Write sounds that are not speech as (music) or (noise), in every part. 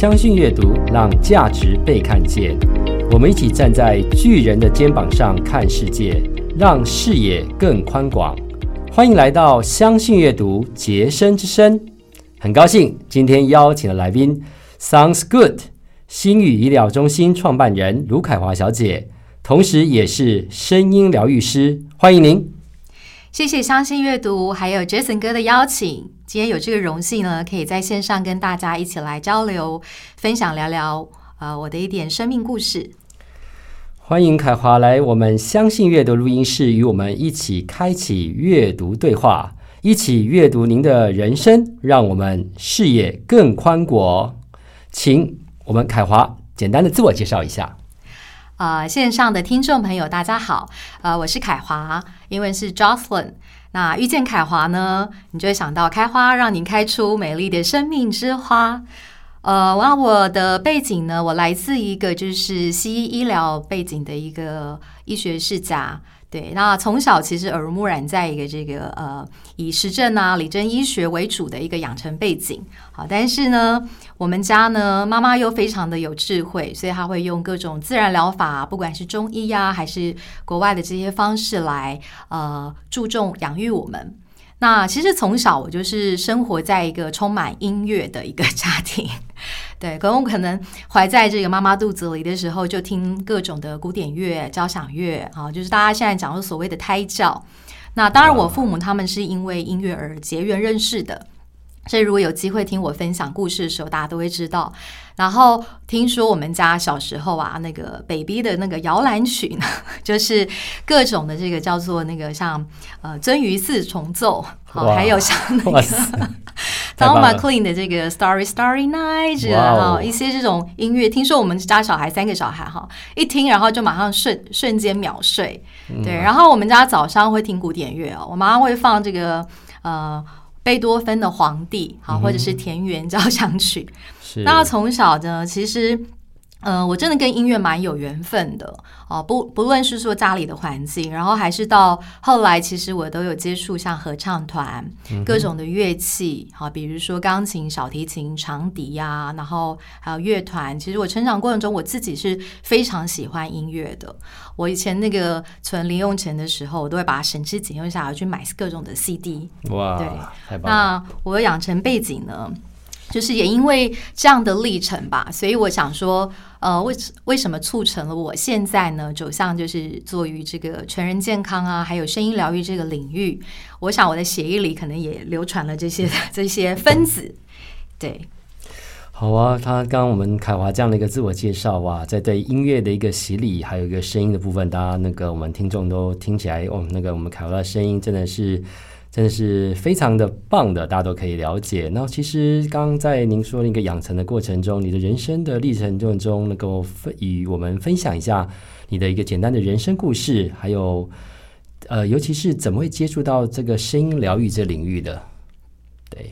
相信阅读，让价值被看见。我们一起站在巨人的肩膀上看世界，让视野更宽广。欢迎来到相信阅读杰生之声。很高兴今天邀请的来宾，Sounds Good 星宇医疗中心创办人卢凯华小姐，同时也是声音疗愈师。欢迎您。谢谢相信阅读，还有 Jason 哥的邀请。今天有这个荣幸呢，可以在线上跟大家一起来交流、分享、聊聊呃我的一点生命故事。欢迎凯华来我们相信阅读录音室，与我们一起开启阅读对话，一起阅读您的人生，让我们视野更宽广。请我们凯华简单的自我介绍一下。呃，线上的听众朋友，大家好，呃，我是凯华，英文是 Jocelyn。那遇见凯华呢，你就会想到开花，让您开出美丽的生命之花。呃，那我的背景呢，我来自一个就是西医医疗背景的一个医学世家。对，那从小其实耳濡目染，在一个这个呃以实证啊、理证医学为主的一个养成背景。好，但是呢，我们家呢，妈妈又非常的有智慧，所以她会用各种自然疗法，不管是中医呀，还是国外的这些方式来呃注重养育我们。那其实从小我就是生活在一个充满音乐的一个家庭，(laughs) 对，可能我可能怀在这个妈妈肚子里的时候，就听各种的古典乐、交响乐啊，就是大家现在讲的所谓的胎教。那当然，我父母他们是因为音乐而结缘认识的。所以，如果有机会听我分享故事的时候，大家都会知道。然后听说我们家小时候啊，那个 baby 的那个摇篮曲呢，(laughs) 就是各种的这个叫做那个像呃《鳟鱼四重奏》，好，还有像 (laughs) 那个 Tom McLean 的这个 Starry Starry Night 哈，一些这种音乐。听说我们家小孩三个小孩哈，一听然后就马上瞬瞬间秒睡。对，然后我们家早上会听古典乐哦，我妈妈会放这个呃。贝多芬的《皇帝》好，或者是田园交响曲。那从小呢，其实。嗯，我真的跟音乐蛮有缘分的哦。不不论是说家里的环境，然后还是到后来，其实我都有接触像合唱团、各种的乐器，好，比如说钢琴、小提琴、长笛呀，然后还有乐团。其实我成长过程中，我自己是非常喜欢音乐的。我以前那个存零用钱的时候，我都会把它省吃俭用下来去买各种的 CD。哇，对，那我的养成背景呢？就是也因为这样的历程吧，所以我想说，呃，为为什么促成了我现在呢走向就是做于这个全人健康啊，还有声音疗愈这个领域？我想我的血液里可能也流传了这些这些分子。对，好啊，他刚刚我们凯华这样的一个自我介绍哇，在对音乐的一个洗礼，还有一个声音的部分，大家那个我们听众都听起来哦，那个我们凯华的声音真的是。真的是非常的棒的，大家都可以了解。那其实刚刚在您说那个养成的过程中，你的人生的历程中中，能够分与我们分享一下你的一个简单的人生故事，还有呃，尤其是怎么会接触到这个声音疗愈这领域的？对。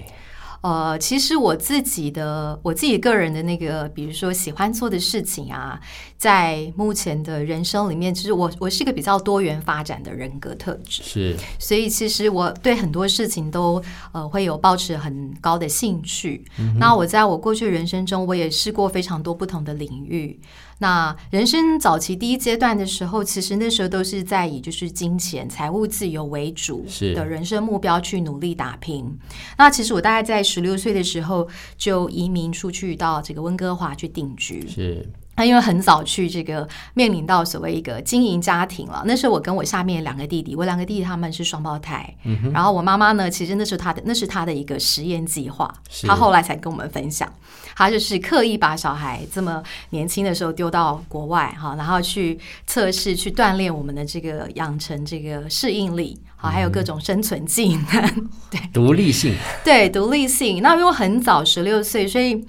呃，其实我自己的我自己个人的那个，比如说喜欢做的事情啊，在目前的人生里面，其实我我是一个比较多元发展的人格特质，是，所以其实我对很多事情都呃会有保持很高的兴趣。那我在我过去人生中，我也试过非常多不同的领域。那人生早期第一阶段的时候，其实那时候都是在以就是金钱、财务自由为主的人生目标去努力打拼。那其实我大概在十六岁的时候就移民出去到这个温哥华去定居。是。那因为很早去这个面临到所谓一个经营家庭了，那时候我跟我下面两个弟弟，我两个弟弟他们是双胞胎，然后我妈妈呢，其实那是他的那是他的一个实验计划，他后来才跟我们分享，他就是刻意把小孩这么年轻的时候丢到国外哈，然后去测试去锻炼我们的这个养成这个适应力，好还有各种生存技能，(laughs) 对，独立性，对，独立性。那因为很早十六岁，所以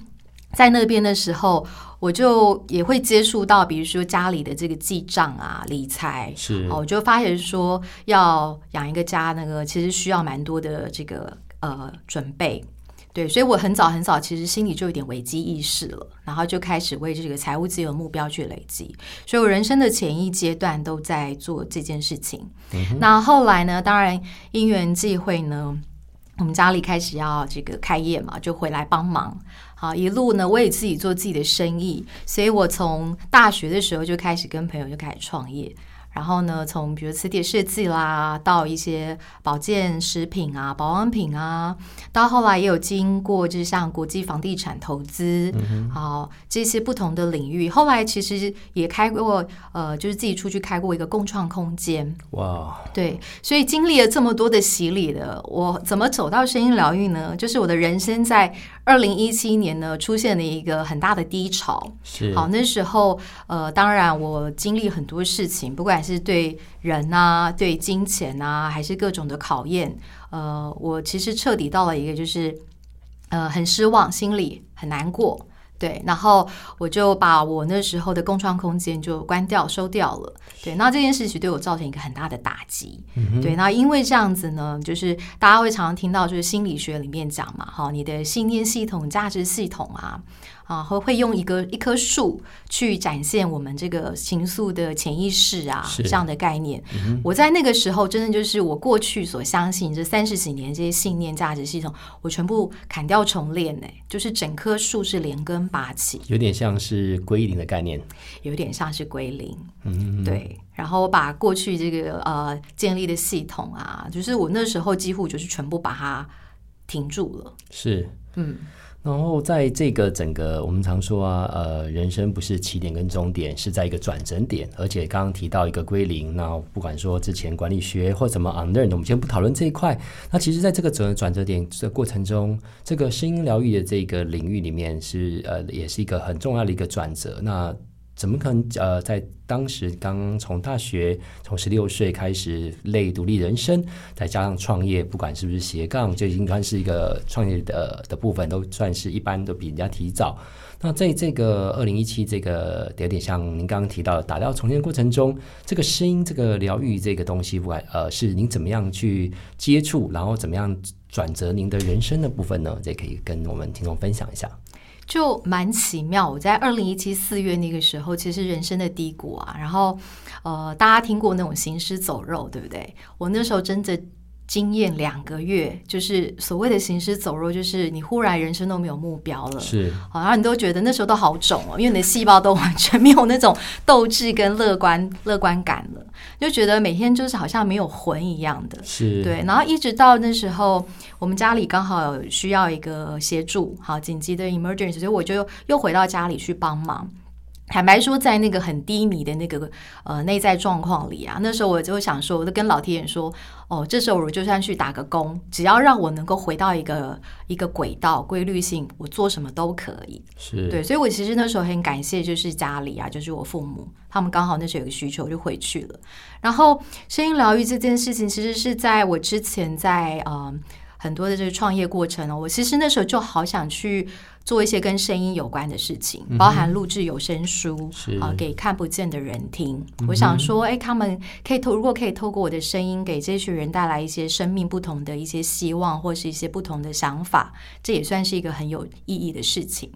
在那边的时候。我就也会接触到，比如说家里的这个记账啊、理财，是，我就发现说要养一个家，那个其实需要蛮多的这个呃准备，对，所以我很早很早其实心里就有点危机意识了，然后就开始为这个财务自由目标去累积，所以我人生的前一阶段都在做这件事情。那后来呢，当然因缘际会呢。我们家里开始要这个开业嘛，就回来帮忙。好，一路呢，我也自己做自己的生意，所以我从大学的时候就开始跟朋友就开始创业。然后呢，从比如磁铁设计啦，到一些保健食品啊、保养品啊，到后来也有经过，就是像国际房地产投资，好这些不同的领域。后来其实也开过，呃，就是自己出去开过一个共创空间。哇，对，所以经历了这么多的洗礼的，我怎么走到声音疗愈呢？就是我的人生在二零一七年呢，出现了一个很大的低潮。是，好，那时候，呃，当然我经历很多事情，不管。是对人啊，对金钱啊，还是各种的考验？呃，我其实彻底到了一个，就是呃，很失望，心里很难过。对，然后我就把我那时候的共创空间就关掉、收掉了。对，那这件事情对我造成一个很大的打击。对，那因为这样子呢，就是大家会常常听到，就是心理学里面讲嘛，哈，你的信念系统、价值系统啊。啊，会会用一个一棵树去展现我们这个情愫的潜意识啊，这样的概念。我在那个时候，真的就是我过去所相信这三十几年这些信念价值系统，我全部砍掉重练呢，就是整棵树是连根拔起，有点像是归零的概念，有点像是归零。嗯，对。然后我把过去这个呃建立的系统啊，就是我那时候几乎就是全部把它停住了。是，嗯。然后在这个整个，我们常说啊，呃，人生不是起点跟终点，是在一个转折点。而且刚刚提到一个归零，那不管说之前管理学或什么 unlearn，我们先不讨论这一块。那其实，在这个转转折点的过程中，这个声音疗愈的这个领域里面，是呃，也是一个很重要的一个转折。那怎么可能？呃，在当时刚从大学从十六岁开始累独立人生，再加上创业，不管是不是斜杠，就已经算是一个创业的的部分，都算是一般都比人家提早。那在这个二零一七这个有点像您刚刚提到的打掉重建过程中，这个声音这个疗愈这个东西，不管呃是您怎么样去接触，然后怎么样转折您的人生的部分呢？这可以跟我们听众分享一下。就蛮奇妙，我在二零一七四月那个时候，其实人生的低谷啊，然后呃，大家听过那种行尸走肉，对不对？我那时候真的。经验两个月，就是所谓的行尸走肉，就是你忽然人生都没有目标了，是，好像你都觉得那时候都好肿哦，因为你的 (laughs) 细胞都完全没有那种斗志跟乐观 (laughs) 乐观感了，就觉得每天就是好像没有魂一样的，是对。然后一直到那时候，我们家里刚好需要一个协助，好紧急的 emergency，所以我就又回到家里去帮忙。坦白说，在那个很低迷的那个呃内在状况里啊，那时候我就想说，我就跟老天爷说，哦，这时候我就算去打个工，只要让我能够回到一个一个轨道、规律性，我做什么都可以。是对，所以我其实那时候很感谢，就是家里啊，就是我父母，他们刚好那时候有个需求，就回去了。然后声音疗愈这件事情，其实是在我之前在呃很多的这个创业过程哦，我其实那时候就好想去。做一些跟声音有关的事情，包含录制有声书啊，给看不见的人听。我想说，哎，他们可以透，如果可以透过我的声音，给这群人带来一些生命不同的一些希望，或是一些不同的想法，这也算是一个很有意义的事情。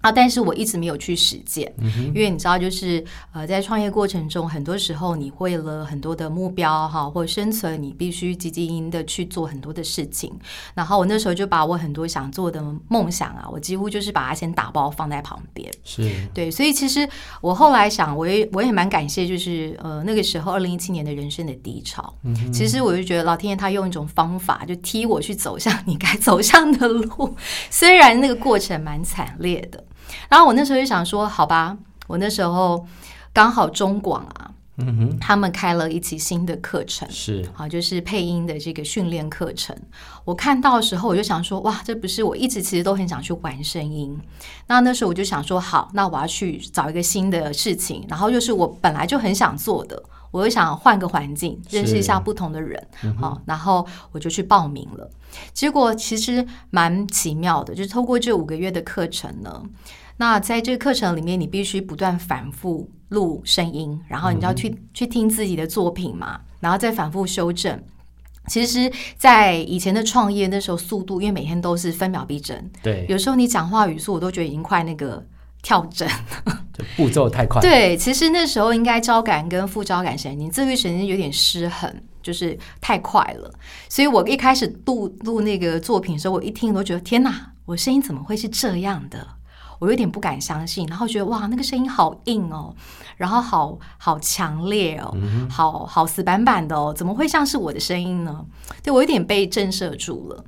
啊！但是我一直没有去实践，因为你知道，就是呃，在创业过程中，很多时候你为了很多的目标哈，或生存，你必须积极营的去做很多的事情。然后我那时候就把我很多想做的梦想啊，我几乎就是把它先打包放在旁边。是对，所以其实我后来想，我也我也蛮感谢，就是呃那个时候二零一七年的人生的低潮。其实我就觉得老天爷他用一种方法，就踢我去走向你该走向的路，(laughs) 虽然那个过程蛮惨烈的。然后我那时候就想说，好吧，我那时候刚好中广啊，嗯哼，他们开了一期新的课程，是好，就是配音的这个训练课程。我看到的时候，我就想说，哇，这不是我一直其实都很想去玩声音。那那时候我就想说，好，那我要去找一个新的事情，然后又是我本来就很想做的，我又想换个环境，认识一下不同的人，好，然后我就去报名了。结果其实蛮奇妙的，就是透过这五个月的课程呢。那在这个课程里面，你必须不断反复录声音，然后你就要去去听自己的作品嘛，然后再反复修正。其实，在以前的创业那时候，速度因为每天都是分秒必争，对，有时候你讲话语速，我都觉得已经快那个跳针，(laughs) 步骤太快。对，其实那时候应该招感跟副招感神经、自律神经有点失衡。就是太快了。所以我一开始录录那个作品的时候，我一听都觉得天哪，我声音怎么会是这样的？我有点不敢相信，然后觉得哇，那个声音好硬哦，然后好好强烈哦，好好死板板的哦，怎么会像是我的声音呢？对我有点被震慑住了。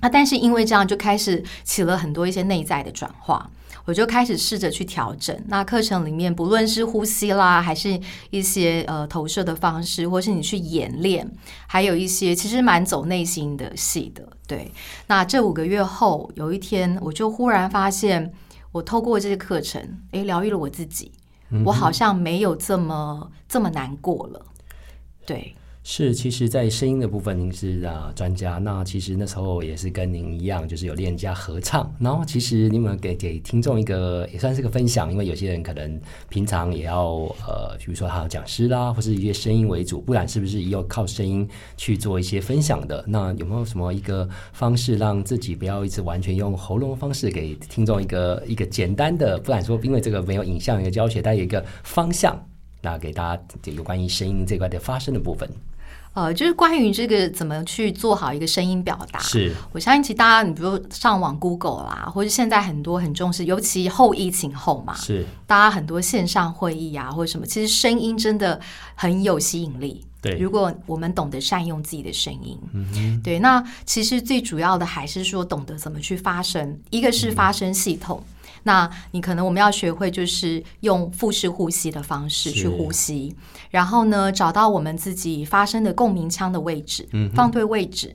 那但是因为这样，就开始起了很多一些内在的转化。我就开始试着去调整。那课程里面，不论是呼吸啦，还是一些呃投射的方式，或是你去演练，还有一些其实蛮走内心的戏的。对，那这五个月后，有一天我就忽然发现，我透过这些课程，诶，疗愈了我自己，我好像没有这么这么难过了。对。是，其实，在声音的部分，您是啊专家。那其实那时候也是跟您一样，就是有练家合唱。然后，其实你们给给听众一个也算是个分享，因为有些人可能平常也要呃，比如说他有讲师啦，或是一些声音为主，不然是不是也有靠声音去做一些分享的？那有没有什么一个方式，让自己不要一直完全用喉咙方式给听众一个一个简单的，不然说因为这个没有影像一个教学，但有一个方向，那给大家有关于声音这块的发声的部分。呃，就是关于这个怎么去做好一个声音表达，是我相信其实大家，你比如上网 Google 啦，或者现在很多很重视，尤其后疫情后嘛，是大家很多线上会议啊，或者什么，其实声音真的很有吸引力。对，如果我们懂得善用自己的声音，嗯对，那其实最主要的还是说懂得怎么去发声，一个是发声系统。那你可能我们要学会，就是用腹式呼吸的方式去呼吸，然后呢，找到我们自己发声的共鸣腔的位置，放对位置，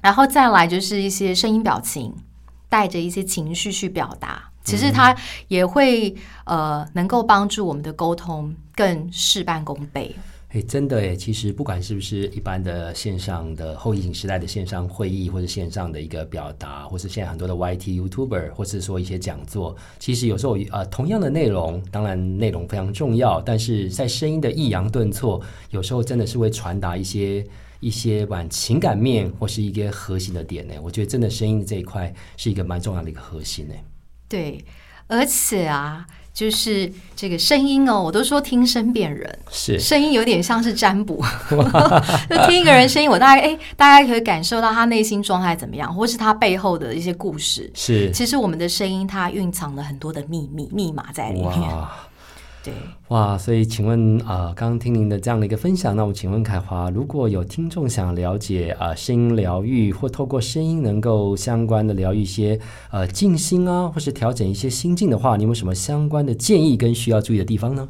然后再来就是一些声音表情，带着一些情绪去表达，其实它也会呃能够帮助我们的沟通更事半功倍。哎，真的哎，其实不管是不是一般的线上的后疫情时代的线上会议，或者线上的一个表达，或是现在很多的 YT YouTuber，或是说一些讲座，其实有时候呃同样的内容，当然内容非常重要，但是在声音的抑扬顿挫，有时候真的是会传达一些一些往情感面或是一个核心的点呢。我觉得真的声音这一块是一个蛮重要的一个核心呢。对，而且啊。就是这个声音哦，我都说听声辨人，是声音有点像是占卜，(laughs) (laughs) 就听一个人声音，我大概哎，大概可以感受到他内心状态怎么样，或是他背后的一些故事。是，其实我们的声音它蕴藏了很多的秘密密码在里面。对，哇，所以请问啊，刚刚听您的这样的一个分享，那我请问凯华，如果有听众想了解啊声音疗愈，或透过声音能够相关的疗愈一些呃静心啊，或是调整一些心境的话，你有什么相关的建议跟需要注意的地方呢？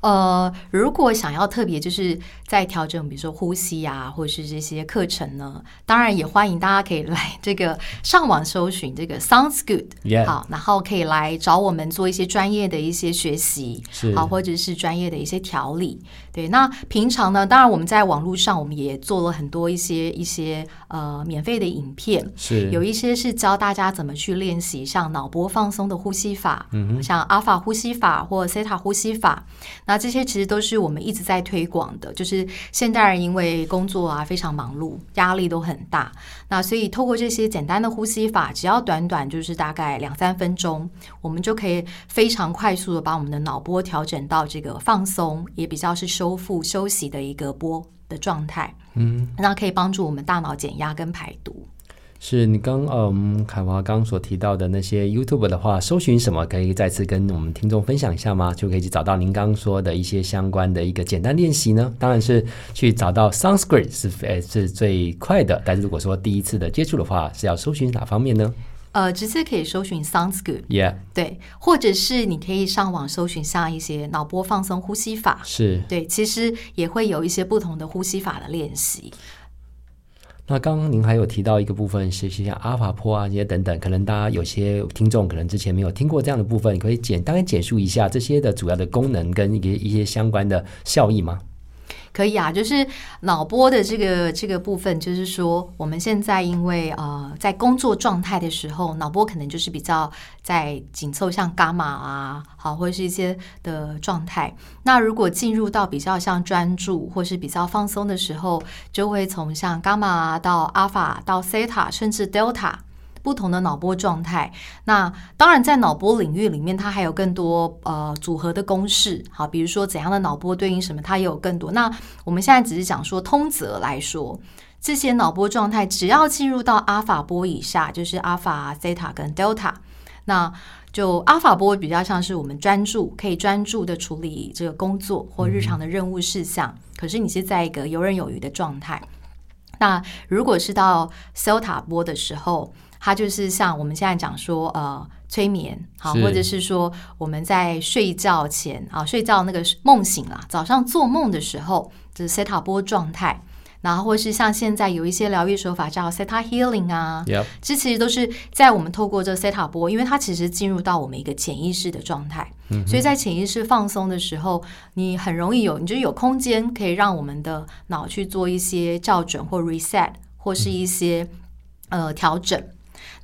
呃，如果想要特别就是在调整，比如说呼吸啊，或者是这些课程呢，当然也欢迎大家可以来这个上网搜寻这个 Sounds Good，好，然后可以来找我们做一些专业的一些学习，好，或者是专业的一些调理。对，那平常呢，当然我们在网络上我们也做了很多一些一些呃免费的影片，是有一些是教大家怎么去练习像脑波放松的呼吸法，嗯，像阿法呼吸法或塞塔呼吸法。那这些其实都是我们一直在推广的，就是现代人因为工作啊非常忙碌，压力都很大，那所以透过这些简单的呼吸法，只要短短就是大概两三分钟，我们就可以非常快速的把我们的脑波调整到这个放松，也比较是修复休息的一个波的状态，嗯，那可以帮助我们大脑减压跟排毒。是你刚嗯，凯华刚所提到的那些 YouTube 的话，搜寻什么可以再次跟我们听众分享一下吗？就可以去找到您刚刚说的一些相关的一个简单练习呢？当然是去找到 Sanskrit 是呃是最快的，但是如果说第一次的接触的话，是要搜寻哪方面呢？呃，直接可以搜寻 Sounds Good，Yeah，对，或者是你可以上网搜寻像一些脑波放松呼吸法，是对，其实也会有一些不同的呼吸法的练习。那刚刚您还有提到一个部分，是像阿法波啊这些等等，可能大家有些听众可能之前没有听过这样的部分，你可以简单简述一下这些的主要的功能跟一些一些相关的效益吗？可以啊，就是脑波的这个这个部分，就是说我们现在因为呃在工作状态的时候，脑波可能就是比较在紧凑，像伽马啊，好或者是一些的状态。那如果进入到比较像专注或是比较放松的时候，就会从像伽马到阿法到西塔甚至 delta。不同的脑波状态。那当然，在脑波领域里面，它还有更多呃组合的公式。好，比如说怎样的脑波对应什么，它也有更多。那我们现在只是讲说通则来说，这些脑波状态只要进入到阿法波以下，就是阿法、西塔跟 delta，那就阿法波比较像是我们专注，可以专注的处理这个工作或日常的任务事项。可是你是在一个游刃有余的状态。那如果是到 Delta 波的时候，它就是像我们现在讲说，呃，催眠，好，或者是说我们在睡觉前啊，睡觉那个梦醒了，早上做梦的时候，就是 Theta 波状态。然后，或是像现在有一些疗愈手法叫 Theta Healing 啊，这其实都是在我们透过这 Theta 波，因为它其实进入到我们一个潜意识的状态，所以在潜意识放松的时候，你很容易有，你就有空间可以让我们的脑去做一些校准或 reset，或是一些呃调整。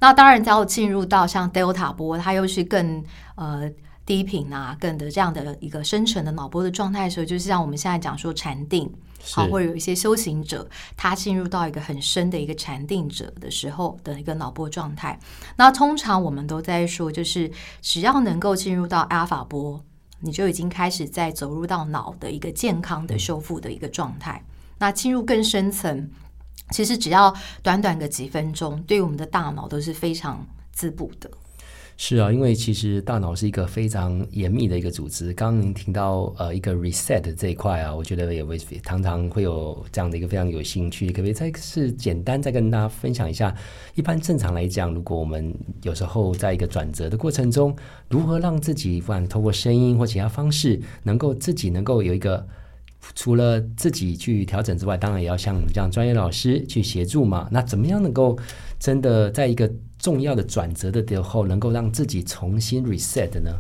那当然，只要进入到像 Delta 波，它又是更呃低频啊，更的这样的一个深层的脑波的状态的时候，就是像我们现在讲说禅定。好，或者有一些修行者，他进入到一个很深的一个禅定者的时候的一个脑波状态。那通常我们都在说，就是只要能够进入到阿尔法波，你就已经开始在走入到脑的一个健康的修复的一个状态。那进入更深层，其实只要短短个几分钟，对我们的大脑都是非常滋补的。是啊，因为其实大脑是一个非常严密的一个组织。刚刚您听到呃一个 reset 这一块啊，我觉得也会常常会有这样的一个非常有兴趣。可不可以再是简单再跟大家分享一下？一般正常来讲，如果我们有时候在一个转折的过程中，如何让自己不管通过声音或其他方式，能够自己能够有一个除了自己去调整之外，当然也要像这样专业老师去协助嘛。那怎么样能够真的在一个重要的转折的时候，能够让自己重新 reset 呢？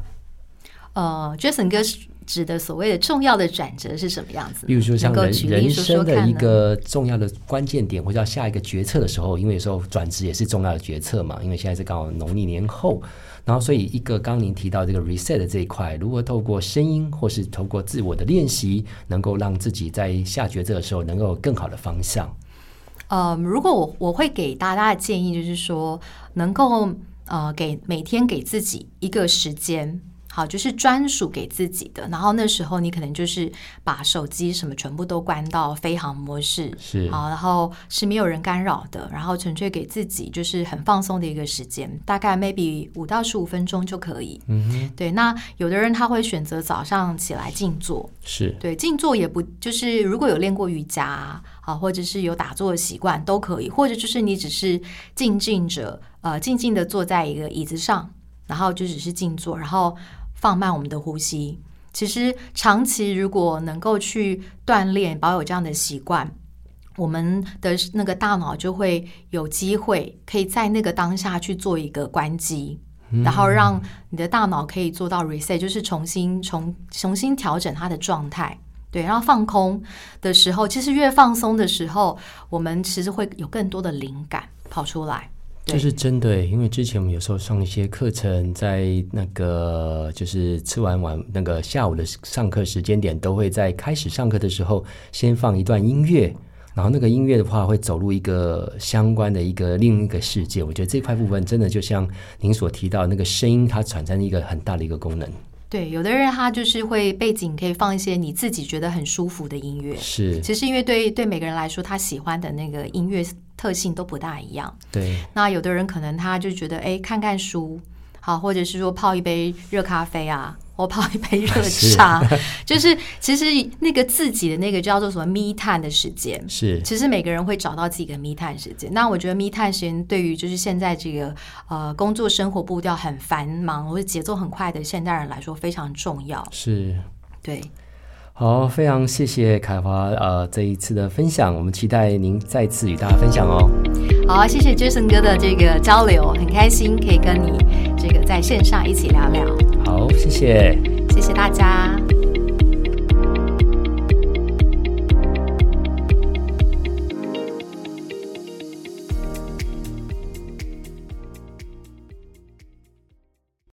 呃，Jason 哥指的所谓的重要的转折是什么样子？比如说像人人生的一个重要的关键点，或者要下一个决策的时候，因为有时候转职也是重要的决策嘛。因为现在是刚好农历年后，然后所以一个刚您提到这个 reset 这一块，如何透过声音或是透过自我的练习，能够让自己在下决策的时候能够有更好的方向。呃，如果我我会给大家的建议就是说，能够呃给每天给自己一个时间。好，就是专属给自己的。然后那时候你可能就是把手机什么全部都关到飞行模式，是好，然后是没有人干扰的，然后纯粹给自己就是很放松的一个时间，大概 maybe 五到十五分钟就可以。嗯哼，对。那有的人他会选择早上起来静坐，是对静坐也不就是如果有练过瑜伽啊，或者是有打坐的习惯都可以，或者就是你只是静静着呃静静的坐在一个椅子上，然后就只是静坐，然后。放慢我们的呼吸。其实长期如果能够去锻炼，保有这样的习惯，我们的那个大脑就会有机会可以在那个当下去做一个关机，然后让你的大脑可以做到 reset，就是重新重重新调整它的状态。对，然后放空的时候，其实越放松的时候，我们其实会有更多的灵感跑出来。这是真的，因为之前我们有时候上一些课程，在那个就是吃完晚那个下午的上课时间点，都会在开始上课的时候先放一段音乐，然后那个音乐的话会走入一个相关的一个另一个世界。我觉得这块部分真的就像您所提到那个声音，它产生一个很大的一个功能。对，有的人他就是会背景可以放一些你自己觉得很舒服的音乐。是，其实因为对对每个人来说，他喜欢的那个音乐。特性都不大一样。对，那有的人可能他就觉得，哎，看看书好，或者是说泡一杯热咖啡啊，(laughs) 或泡一杯热茶，就是其实那个自己的那个叫做什么密探的时间。是，其实每个人会找到自己的密探时间。那我觉得密探时间对于就是现在这个呃工作生活步调很繁忙或者节奏很快的现代人来说非常重要。是，对。好，非常谢谢凯华呃这一次的分享，我们期待您再次与大家分享哦。好，谢谢 Jason 哥的这个交流，很开心可以跟你这个在线上一起聊聊。好，谢谢，谢谢大家。